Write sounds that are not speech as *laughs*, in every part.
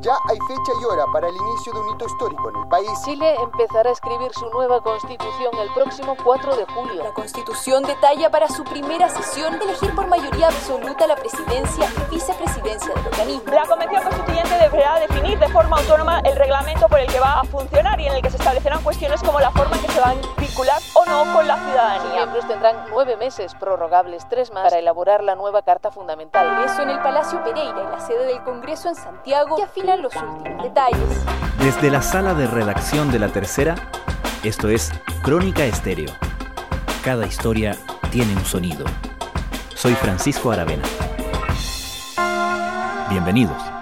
Ya hay fecha y hora para el inicio de un hito histórico en el país. Chile empezará a escribir su nueva constitución el próximo 4 de julio. La constitución detalla para su primera sesión elegir por mayoría absoluta la presidencia y vicepresidencia del organismo. La Convención Constituyente deberá definir de forma autónoma el reglamento por el que va a funcionar y en el que se establecerán cuestiones como la forma en que se van a vincular o no con la ciudadanía. Los miembros tendrán nueve meses, prorrogables tres más, para elaborar la nueva Carta Fundamental. Eso en el Palacio Pereira, en la sede del Congreso en Santiago, que los últimos detalles. Desde la sala de redacción de la tercera, esto es Crónica Estéreo. Cada historia tiene un sonido. Soy Francisco Aravena. Bienvenidos.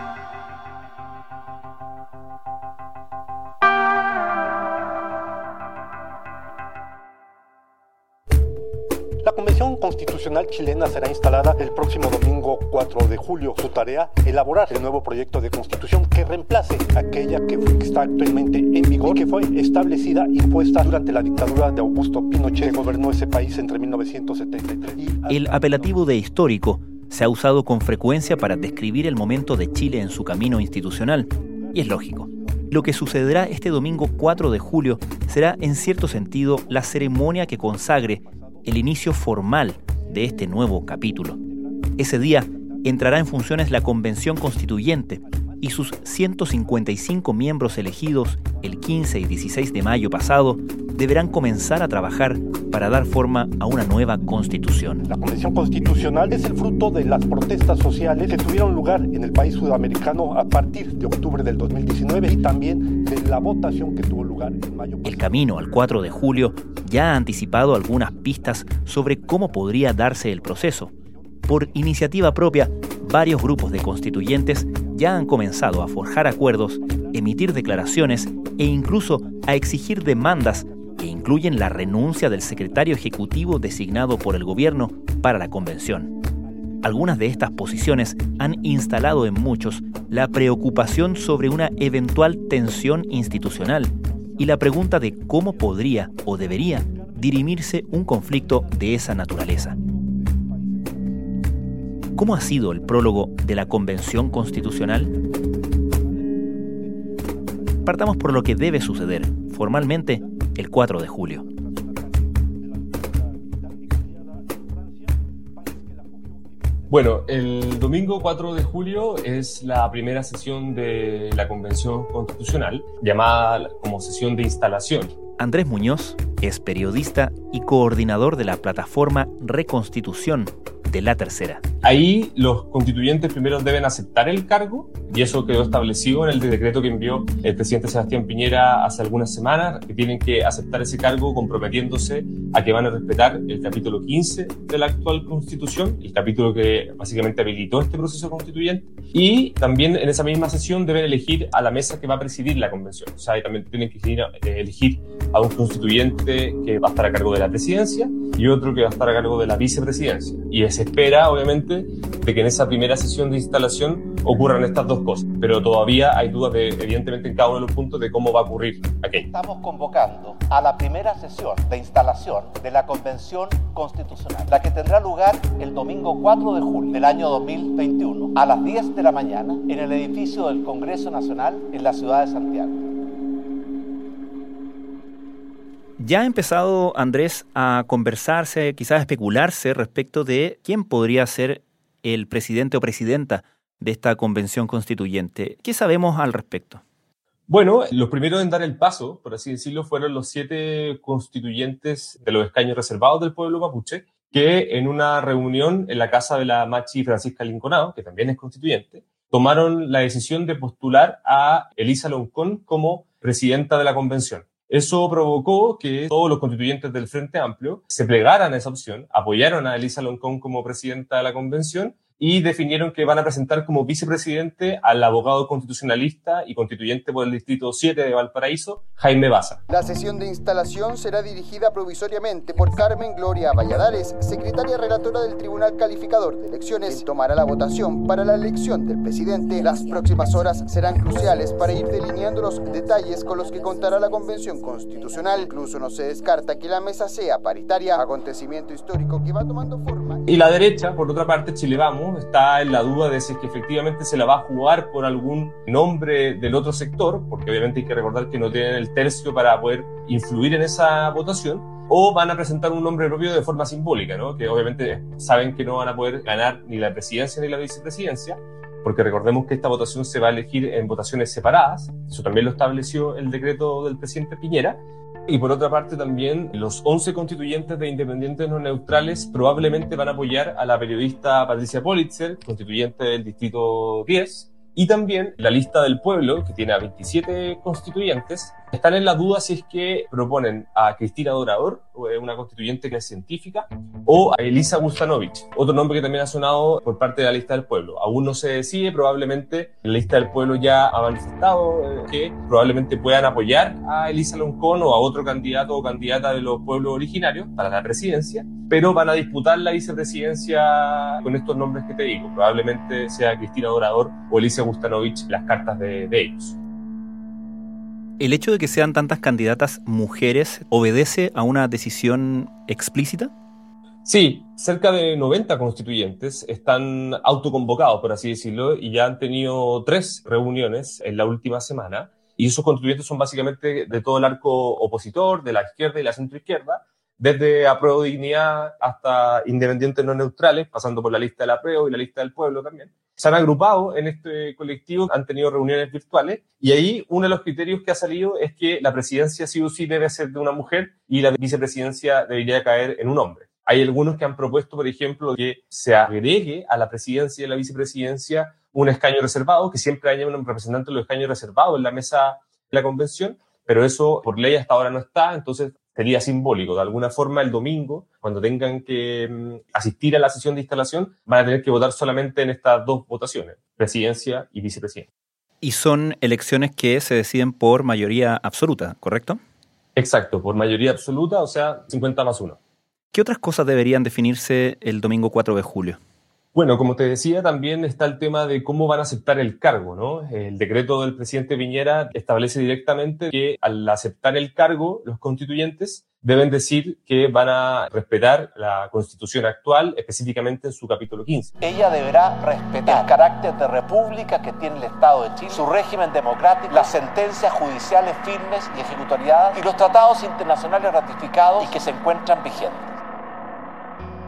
Constitucional chilena será instalada el próximo domingo 4 de julio. Su tarea, elaborar el nuevo proyecto de constitución que reemplace aquella que está actualmente en vigor y que fue establecida, impuesta durante la dictadura de Augusto Pinochet, que gobernó ese país entre 1973 y... El apelativo de histórico se ha usado con frecuencia para describir el momento de Chile en su camino institucional, y es lógico. Lo que sucederá este domingo 4 de julio será en cierto sentido la ceremonia que consagre el inicio formal de este nuevo capítulo. Ese día entrará en funciones la Convención Constituyente y sus 155 miembros elegidos el 15 y 16 de mayo pasado deberán comenzar a trabajar para dar forma a una nueva constitución. La Convención Constitucional es el fruto de las protestas sociales que tuvieron lugar en el país sudamericano a partir de octubre del 2019 y también de la votación que tuvo lugar en mayo. El camino al 4 de julio ya ha anticipado algunas pistas sobre cómo podría darse el proceso. Por iniciativa propia, varios grupos de constituyentes ya han comenzado a forjar acuerdos, emitir declaraciones e incluso a exigir demandas incluyen la renuncia del secretario ejecutivo designado por el gobierno para la convención. Algunas de estas posiciones han instalado en muchos la preocupación sobre una eventual tensión institucional y la pregunta de cómo podría o debería dirimirse un conflicto de esa naturaleza. ¿Cómo ha sido el prólogo de la Convención Constitucional? Partamos por lo que debe suceder formalmente el 4 de julio. Bueno, el domingo 4 de julio es la primera sesión de la Convención Constitucional, llamada como sesión de instalación. Andrés Muñoz es periodista y coordinador de la plataforma Reconstitución de la Tercera. Ahí los constituyentes primero deben aceptar el cargo y eso quedó establecido en el decreto que envió el presidente Sebastián Piñera hace algunas semanas, que tienen que aceptar ese cargo comprometiéndose a que van a respetar el capítulo 15 de la actual constitución, el capítulo que básicamente habilitó este proceso constituyente, y también en esa misma sesión deben elegir a la mesa que va a presidir la convención. O sea, también tienen que elegir, eh, elegir a un constituyente que va a estar a cargo de la presidencia y otro que va a estar a cargo de la vicepresidencia. Y se espera, obviamente, de que en esa primera sesión de instalación ocurran estas dos cosas, pero todavía hay dudas, de, evidentemente, en cada uno de los puntos de cómo va a ocurrir aquello. Estamos convocando a la primera sesión de instalación de la Convención Constitucional, la que tendrá lugar el domingo 4 de julio del año 2021 a las 10 de la mañana en el edificio del Congreso Nacional en la ciudad de Santiago. Ya ha empezado, Andrés, a conversarse, quizás a especularse respecto de quién podría ser el presidente o presidenta de esta convención constituyente. ¿Qué sabemos al respecto? Bueno, los primeros en dar el paso, por así decirlo, fueron los siete constituyentes de los escaños reservados del pueblo mapuche, que en una reunión en la casa de la Machi Francisca Linconado, que también es constituyente, tomaron la decisión de postular a Elisa Loncón como presidenta de la convención. Eso provocó que todos los constituyentes del Frente Amplio se plegaran a esa opción, apoyaron a Elisa Loncón como presidenta de la convención y definieron que van a presentar como vicepresidente al abogado constitucionalista y constituyente por el Distrito 7 de Valparaíso, Jaime Baza. La sesión de instalación será dirigida provisoriamente por Carmen Gloria Valladares, secretaria relatora del Tribunal Calificador de Elecciones, quien tomará la votación para la elección del presidente. Las próximas horas serán cruciales para ir delineando los detalles con los que contará la Convención Constitucional. Incluso no se descarta que la mesa sea paritaria, acontecimiento histórico que va tomando forma. Y la derecha, por otra parte, Chile Vamos, está en la duda de si es que efectivamente se la va a jugar por algún nombre del otro sector, porque obviamente hay que recordar que no tienen el tercio para poder influir en esa votación, o van a presentar un nombre propio de forma simbólica, ¿no? que obviamente saben que no van a poder ganar ni la presidencia ni la vicepresidencia, porque recordemos que esta votación se va a elegir en votaciones separadas, eso también lo estableció el decreto del presidente Piñera, y por otra parte también los 11 constituyentes de independientes no neutrales probablemente van a apoyar a la periodista Patricia Politzer, constituyente del Distrito 10, y también la lista del pueblo, que tiene a 27 constituyentes, están en la duda si es que proponen a Cristina Dorador, una constituyente que es científica, o a Elisa Gustanovich, otro nombre que también ha sonado por parte de la lista del pueblo. Aún no se decide, probablemente la lista del pueblo ya ha manifestado eh, que probablemente puedan apoyar a Elisa Loncón o a otro candidato o candidata de los pueblos originarios para la presidencia, pero van a disputar la vicepresidencia con estos nombres que te digo. Probablemente sea Cristina Dorador o Elisa Gustanovich las cartas de, de ellos. ¿El hecho de que sean tantas candidatas mujeres obedece a una decisión explícita? Sí, cerca de 90 constituyentes están autoconvocados, por así decirlo, y ya han tenido tres reuniones en la última semana. Y esos constituyentes son básicamente de todo el arco opositor, de la izquierda y la centroizquierda, desde Apruebo Dignidad hasta Independientes No Neutrales, pasando por la lista del Apruebo y la lista del Pueblo también se han agrupado en este colectivo, han tenido reuniones virtuales y ahí uno de los criterios que ha salido es que la presidencia sí o sí debe ser de una mujer y la vicepresidencia debería caer en un hombre. Hay algunos que han propuesto, por ejemplo, que se agregue a la presidencia y a la vicepresidencia un escaño reservado, que siempre haya un representante de los escaños reservados en la mesa de la convención, pero eso por ley hasta ahora no está, entonces sería simbólico. De alguna forma, el domingo, cuando tengan que mm, asistir a la sesión de instalación, van a tener que votar solamente en estas dos votaciones, presidencia y vicepresidencia. Y son elecciones que se deciden por mayoría absoluta, ¿correcto? Exacto, por mayoría absoluta, o sea, 50 más 1. ¿Qué otras cosas deberían definirse el domingo 4 de julio? Bueno, como te decía, también está el tema de cómo van a aceptar el cargo, ¿no? El decreto del presidente Piñera establece directamente que al aceptar el cargo, los constituyentes deben decir que van a respetar la constitución actual, específicamente en su capítulo 15. Ella deberá respetar el carácter de república que tiene el Estado de Chile, su régimen democrático, las sentencias judiciales firmes y ejecutoriadas y los tratados internacionales ratificados y que se encuentran vigentes.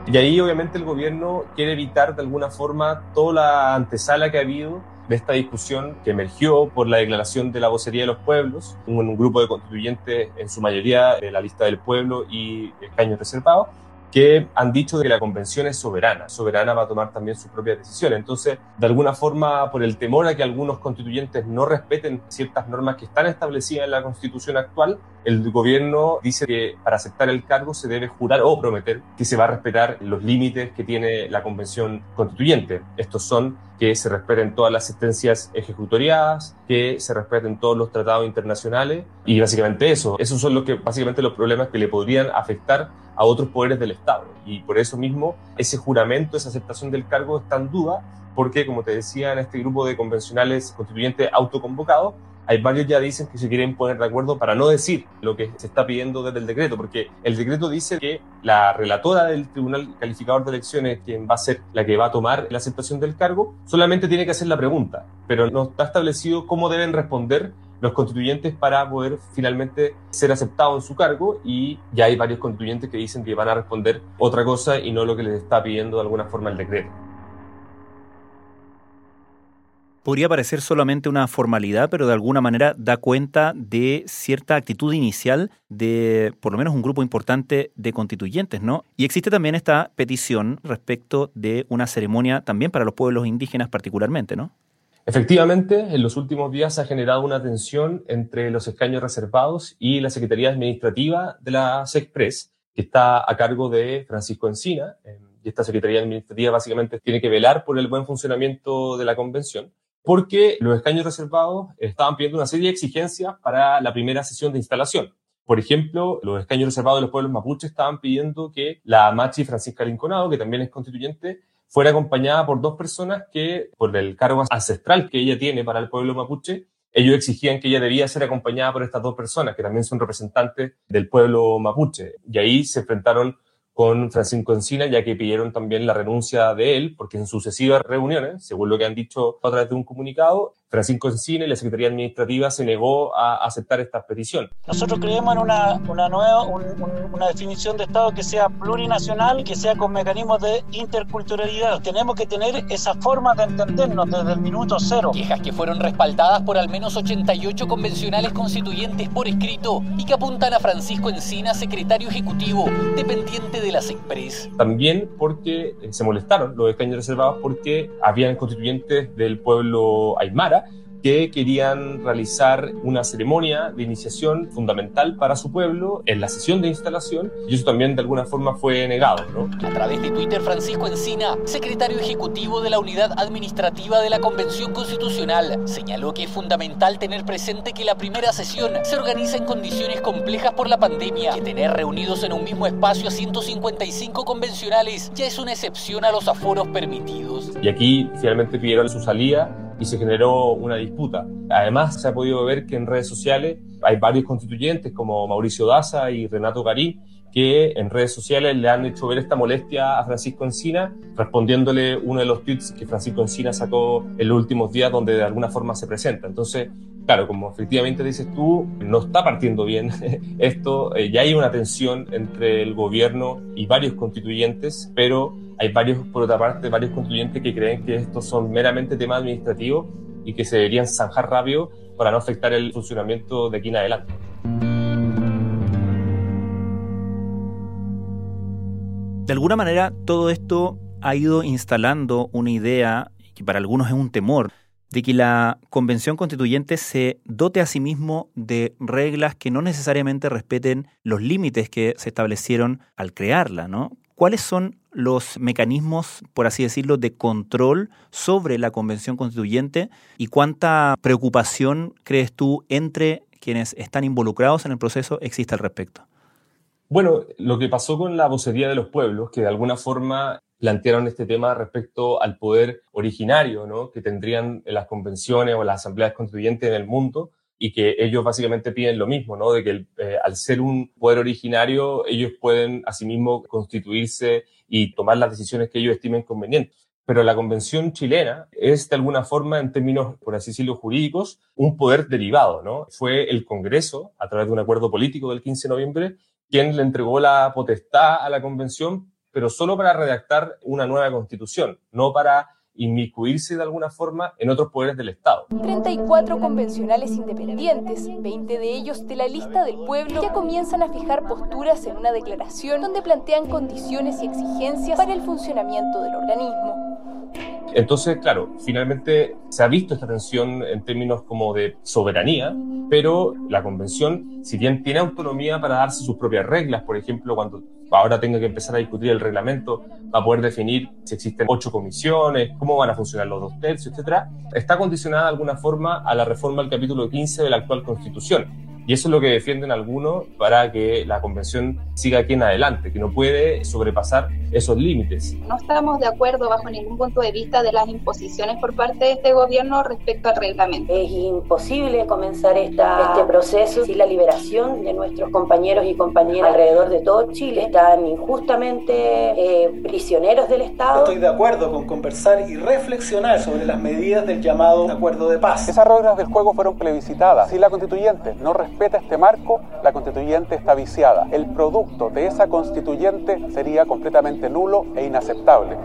Y ahí obviamente el gobierno quiere evitar de alguna forma toda la antesala que ha habido de esta discusión que emergió por la declaración de la vocería de los pueblos, un, un grupo de constituyentes en su mayoría de la lista del pueblo y escaños reservados, que han dicho que la convención es soberana, soberana va a tomar también sus propias decisiones. Entonces, de alguna forma, por el temor a que algunos constituyentes no respeten ciertas normas que están establecidas en la constitución actual, el gobierno dice que para aceptar el cargo se debe jurar o prometer que se va a respetar los límites que tiene la convención constituyente. Estos son que se respeten todas las sentencias ejecutoriadas, que se respeten todos los tratados internacionales y básicamente eso. Esos son los que básicamente los problemas que le podrían afectar a otros poderes del Estado. Y por eso mismo ese juramento, esa aceptación del cargo está en duda, porque como te decía, en este grupo de convencionales constituyentes autoconvocados, hay varios ya dicen que se quieren poner de acuerdo para no decir lo que se está pidiendo desde el decreto, porque el decreto dice que la relatora del Tribunal Calificador de Elecciones, quien va a ser la que va a tomar la aceptación del cargo, solamente tiene que hacer la pregunta, pero no está establecido cómo deben responder los constituyentes para poder finalmente ser aceptados en su cargo y ya hay varios constituyentes que dicen que van a responder otra cosa y no lo que les está pidiendo de alguna forma el decreto. Podría parecer solamente una formalidad, pero de alguna manera da cuenta de cierta actitud inicial de por lo menos un grupo importante de constituyentes, ¿no? Y existe también esta petición respecto de una ceremonia también para los pueblos indígenas particularmente, ¿no? Efectivamente, en los últimos días se ha generado una tensión entre los escaños reservados y la Secretaría Administrativa de la SECPRES, que está a cargo de Francisco Encina. Eh, y esta Secretaría Administrativa básicamente tiene que velar por el buen funcionamiento de la convención, porque los escaños reservados estaban pidiendo una serie de exigencias para la primera sesión de instalación. Por ejemplo, los escaños reservados de los pueblos mapuches estaban pidiendo que la Machi Francisca Linconado, que también es constituyente, fuera acompañada por dos personas que, por el cargo ancestral que ella tiene para el pueblo mapuche, ellos exigían que ella debía ser acompañada por estas dos personas, que también son representantes del pueblo mapuche. Y ahí se enfrentaron con Francisco Encina, ya que pidieron también la renuncia de él, porque en sucesivas reuniones, según lo que han dicho a través de un comunicado, Francisco Encina y la Secretaría Administrativa se negó a aceptar esta petición. Nosotros creemos en una, una nueva, una definición de Estado que sea plurinacional y que sea con mecanismos de interculturalidad. Tenemos que tener esa forma de entendernos desde el minuto cero. Quejas que fueron respaldadas por al menos 88 convencionales constituyentes por escrito y que apuntan a Francisco Encina, secretario ejecutivo, dependiente de las Express. También porque se molestaron los escaños reservados porque habían constituyentes del pueblo aymara que querían realizar una ceremonia de iniciación fundamental para su pueblo en la sesión de instalación y eso también de alguna forma fue negado. ¿no? A través de Twitter, Francisco Encina, secretario ejecutivo de la Unidad Administrativa de la Convención Constitucional, señaló que es fundamental tener presente que la primera sesión se organiza en condiciones complejas por la pandemia, que tener reunidos en un mismo espacio a 155 convencionales ya es una excepción a los aforos permitidos. Y aquí finalmente pidieron su salida y se generó una disputa. Además, se ha podido ver que en redes sociales hay varios constituyentes como Mauricio Daza y Renato Garín que en redes sociales le han hecho ver esta molestia a Francisco Encina, respondiéndole uno de los tweets que Francisco Encina sacó en los últimos días donde de alguna forma se presenta. Entonces, claro, como efectivamente dices tú, no está partiendo bien *laughs* esto, eh, ya hay una tensión entre el gobierno y varios constituyentes, pero hay varios, por otra parte, varios constituyentes que creen que estos son meramente temas administrativos y que se deberían zanjar rápido para no afectar el funcionamiento de aquí en adelante. De alguna manera, todo esto ha ido instalando una idea, que para algunos es un temor, de que la Convención Constituyente se dote a sí mismo de reglas que no necesariamente respeten los límites que se establecieron al crearla, ¿no? ¿Cuáles son los mecanismos, por así decirlo, de control sobre la Convención Constituyente y cuánta preocupación crees tú entre quienes están involucrados en el proceso existe al respecto? Bueno, lo que pasó con la vocería de los pueblos, que de alguna forma plantearon este tema respecto al poder originario ¿no? que tendrían las convenciones o las asambleas constituyentes en el mundo y que ellos básicamente piden lo mismo, ¿no? de que eh, al ser un poder originario ellos pueden asimismo constituirse y tomar las decisiones que ellos estimen convenientes. Pero la convención chilena es de alguna forma, en términos, por así decirlo, jurídicos, un poder derivado, ¿no? Fue el Congreso, a través de un acuerdo político del 15 de noviembre, quien le entregó la potestad a la convención, pero solo para redactar una nueva constitución, no para inmiscuirse de alguna forma en otros poderes del Estado. 34 convencionales independientes, 20 de ellos de la lista del pueblo, ya comienzan a fijar posturas en una declaración donde plantean condiciones y exigencias para el funcionamiento del organismo. Entonces, claro, finalmente se ha visto esta tensión en términos como de soberanía, pero la convención, si bien tiene autonomía para darse sus propias reglas, por ejemplo, cuando ahora tenga que empezar a discutir el reglamento, va a poder definir si existen ocho comisiones, cómo van a funcionar los dos tercios, etcétera, está condicionada de alguna forma a la reforma del capítulo 15 de la actual Constitución y eso es lo que defienden algunos para que la convención siga aquí en adelante, que no puede sobrepasar esos límites. No estamos de acuerdo bajo ningún punto de vista de las imposiciones por parte de este gobierno respecto al reglamento. Es imposible comenzar esta, este proceso sin la liberación de nuestros compañeros y compañeras alrededor de todo Chile. Están injustamente eh, prisioneros del Estado. Estoy de acuerdo con conversar y reflexionar sobre las medidas del llamado acuerdo de paz. Esas reglas del juego fueron plebiscitadas. Si la constituyente no respeta este marco, la constituyente está viciada. El producto de esa constituyente sería completamente nulo e inaceptable.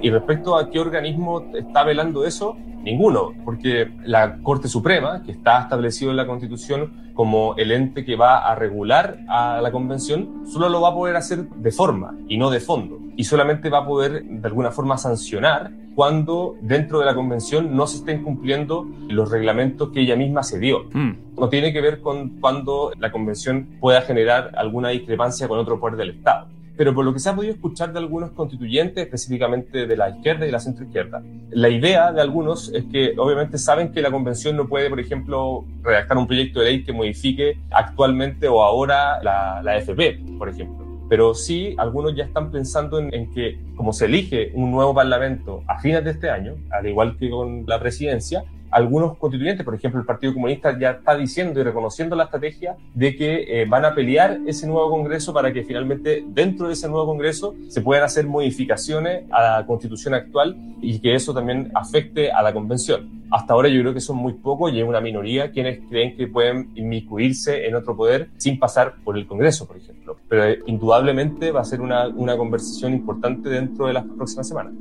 Y respecto a qué organismo está velando eso, ninguno, porque la Corte Suprema, que está establecido en la Constitución como el ente que va a regular a la Convención, solo lo va a poder hacer de forma y no de fondo. Y solamente va a poder de alguna forma sancionar cuando dentro de la convención no se estén cumpliendo los reglamentos que ella misma se dio. Mm. No tiene que ver con cuando la convención pueda generar alguna discrepancia con otro poder del Estado. Pero por lo que se ha podido escuchar de algunos constituyentes, específicamente de la izquierda y de la centroizquierda, la idea de algunos es que obviamente saben que la convención no puede, por ejemplo, redactar un proyecto de ley que modifique actualmente o ahora la, la FP, por ejemplo pero sí algunos ya están pensando en, que como se elige un nuevo parlamento a fines de este año, al igual que con la presidencia, algunos constituyentes, por ejemplo el Partido Comunista, ya está diciendo y reconociendo la estrategia de que eh, van a pelear ese nuevo Congreso para que finalmente dentro de ese nuevo Congreso se puedan hacer modificaciones a la constitución actual y que eso también afecte a la convención. Hasta ahora yo creo que son muy pocos y es una minoría quienes creen que pueden inmiscuirse en otro poder sin pasar por el Congreso, por ejemplo. Pero eh, indudablemente va a ser una, una conversación importante dentro de las próximas semanas.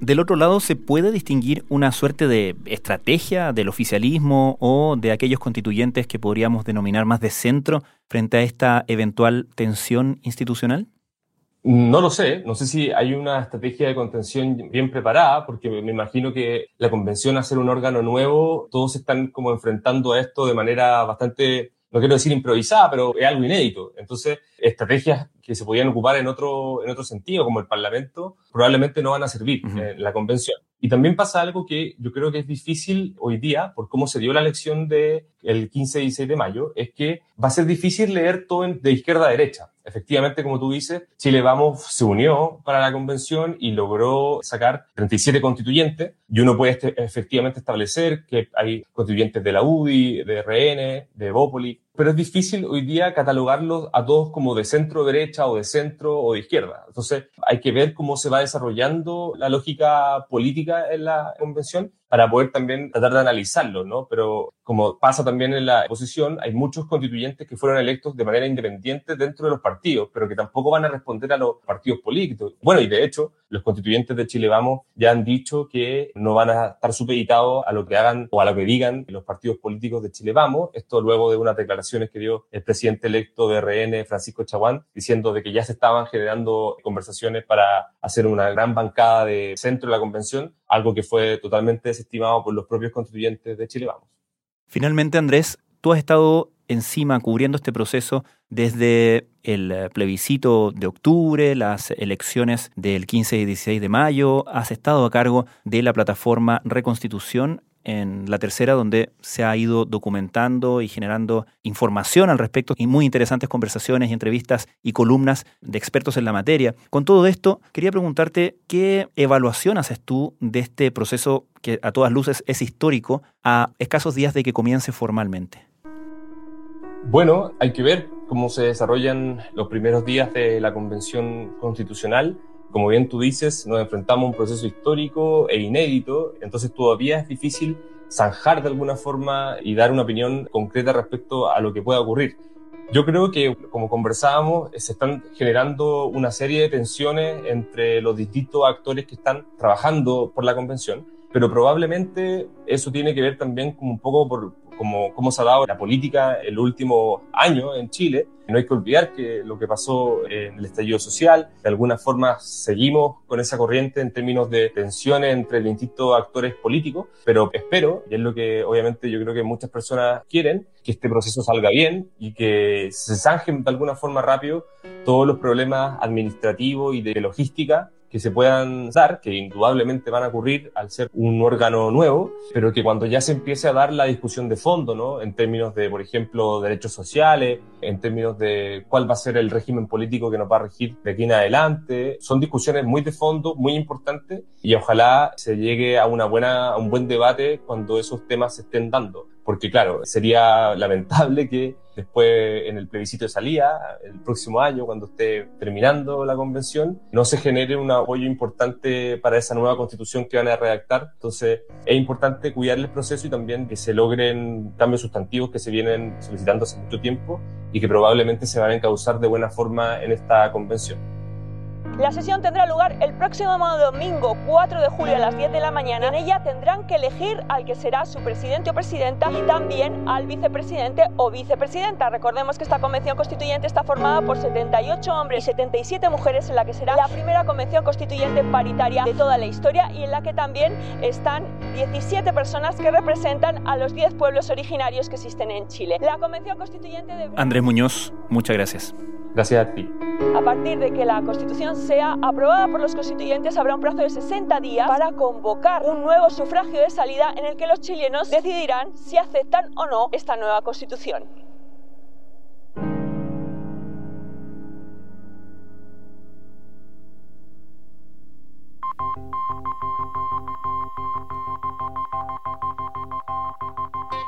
Del otro lado, ¿se puede distinguir una suerte de estrategia del oficialismo o de aquellos constituyentes que podríamos denominar más de centro frente a esta eventual tensión institucional? No lo sé, no sé si hay una estrategia de contención bien preparada, porque me imagino que la convención a ser un órgano nuevo, todos están como enfrentando a esto de manera bastante, no quiero decir improvisada, pero es algo inédito. Entonces, estrategias que se podían ocupar en otro, en otro sentido, como el Parlamento, probablemente no van a servir en la convención. Y también pasa algo que yo creo que es difícil hoy día, por cómo se dio la elección del el 15 y 16 de mayo, es que va a ser difícil leer todo de izquierda a derecha. Efectivamente, como tú dices, Chile Vamos se unió para la convención y logró sacar 37 constituyentes y uno puede este, efectivamente establecer que hay constituyentes de la UDI, de RN, de Bópoli, pero es difícil hoy día catalogarlos a todos como de centro derecha o de centro o de izquierda. Entonces hay que ver cómo se va desarrollando la lógica política en la convención para poder también tratar de analizarlo, ¿no? Pero como pasa también en la oposición, hay muchos constituyentes que fueron electos de manera independiente dentro de los partidos, pero que tampoco van a responder a los partidos políticos. Bueno, y de hecho, los constituyentes de Chile Vamos ya han dicho que no van a estar supeditados a lo que hagan o a lo que digan los partidos políticos de Chile Vamos. Esto luego de unas que dio el presidente electo de RN, Francisco Chaguán, diciendo de que ya se estaban generando conversaciones para hacer una gran bancada de centro de la convención, algo que fue totalmente desestimado por los propios constituyentes de Chile. Vamos. Finalmente, Andrés, tú has estado encima cubriendo este proceso desde el plebiscito de octubre, las elecciones del 15 y 16 de mayo, has estado a cargo de la plataforma Reconstitución en la tercera, donde se ha ido documentando y generando información al respecto y muy interesantes conversaciones entrevistas y columnas de expertos en la materia. Con todo esto, quería preguntarte qué evaluación haces tú de este proceso que a todas luces es histórico a escasos días de que comience formalmente. Bueno, hay que ver cómo se desarrollan los primeros días de la Convención Constitucional. Como bien tú dices, nos enfrentamos a un proceso histórico e inédito, entonces todavía es difícil zanjar de alguna forma y dar una opinión concreta respecto a lo que pueda ocurrir. Yo creo que, como conversábamos, se están generando una serie de tensiones entre los distintos actores que están trabajando por la convención, pero probablemente eso tiene que ver también como un poco por, cómo se ha dado la política el último año en Chile. No hay que olvidar que lo que pasó en el estallido social, de alguna forma seguimos con esa corriente en términos de tensiones entre distintos actores políticos, pero espero, y es lo que obviamente yo creo que muchas personas quieren, que este proceso salga bien y que se zanjen de alguna forma rápido todos los problemas administrativos y de logística que se puedan dar, que indudablemente van a ocurrir al ser un órgano nuevo, pero que cuando ya se empiece a dar la discusión de fondo, ¿no? En términos de, por ejemplo, derechos sociales, en términos de cuál va a ser el régimen político que nos va a regir de aquí en adelante, son discusiones muy de fondo, muy importantes, y ojalá se llegue a una buena, a un buen debate cuando esos temas se estén dando porque claro, sería lamentable que después en el plebiscito de salida, el próximo año, cuando esté terminando la convención, no se genere un apoyo importante para esa nueva constitución que van a redactar. Entonces, es importante cuidar el proceso y también que se logren cambios sustantivos que se vienen solicitando hace mucho tiempo y que probablemente se van a encauzar de buena forma en esta convención. La sesión tendrá lugar el próximo domingo 4 de julio a las 10 de la mañana. En ella tendrán que elegir al que será su presidente o presidenta y también al vicepresidente o vicepresidenta. Recordemos que esta convención constituyente está formada por 78 hombres y 77 mujeres en la que será la primera convención constituyente paritaria de toda la historia y en la que también están 17 personas que representan a los 10 pueblos originarios que existen en Chile. La convención constituyente de... Andrés Muñoz, muchas gracias. Gracias a ti. A partir de que la Constitución sea aprobada por los constituyentes, habrá un plazo de 60 días para convocar un nuevo sufragio de salida en el que los chilenos decidirán si aceptan o no esta nueva Constitución.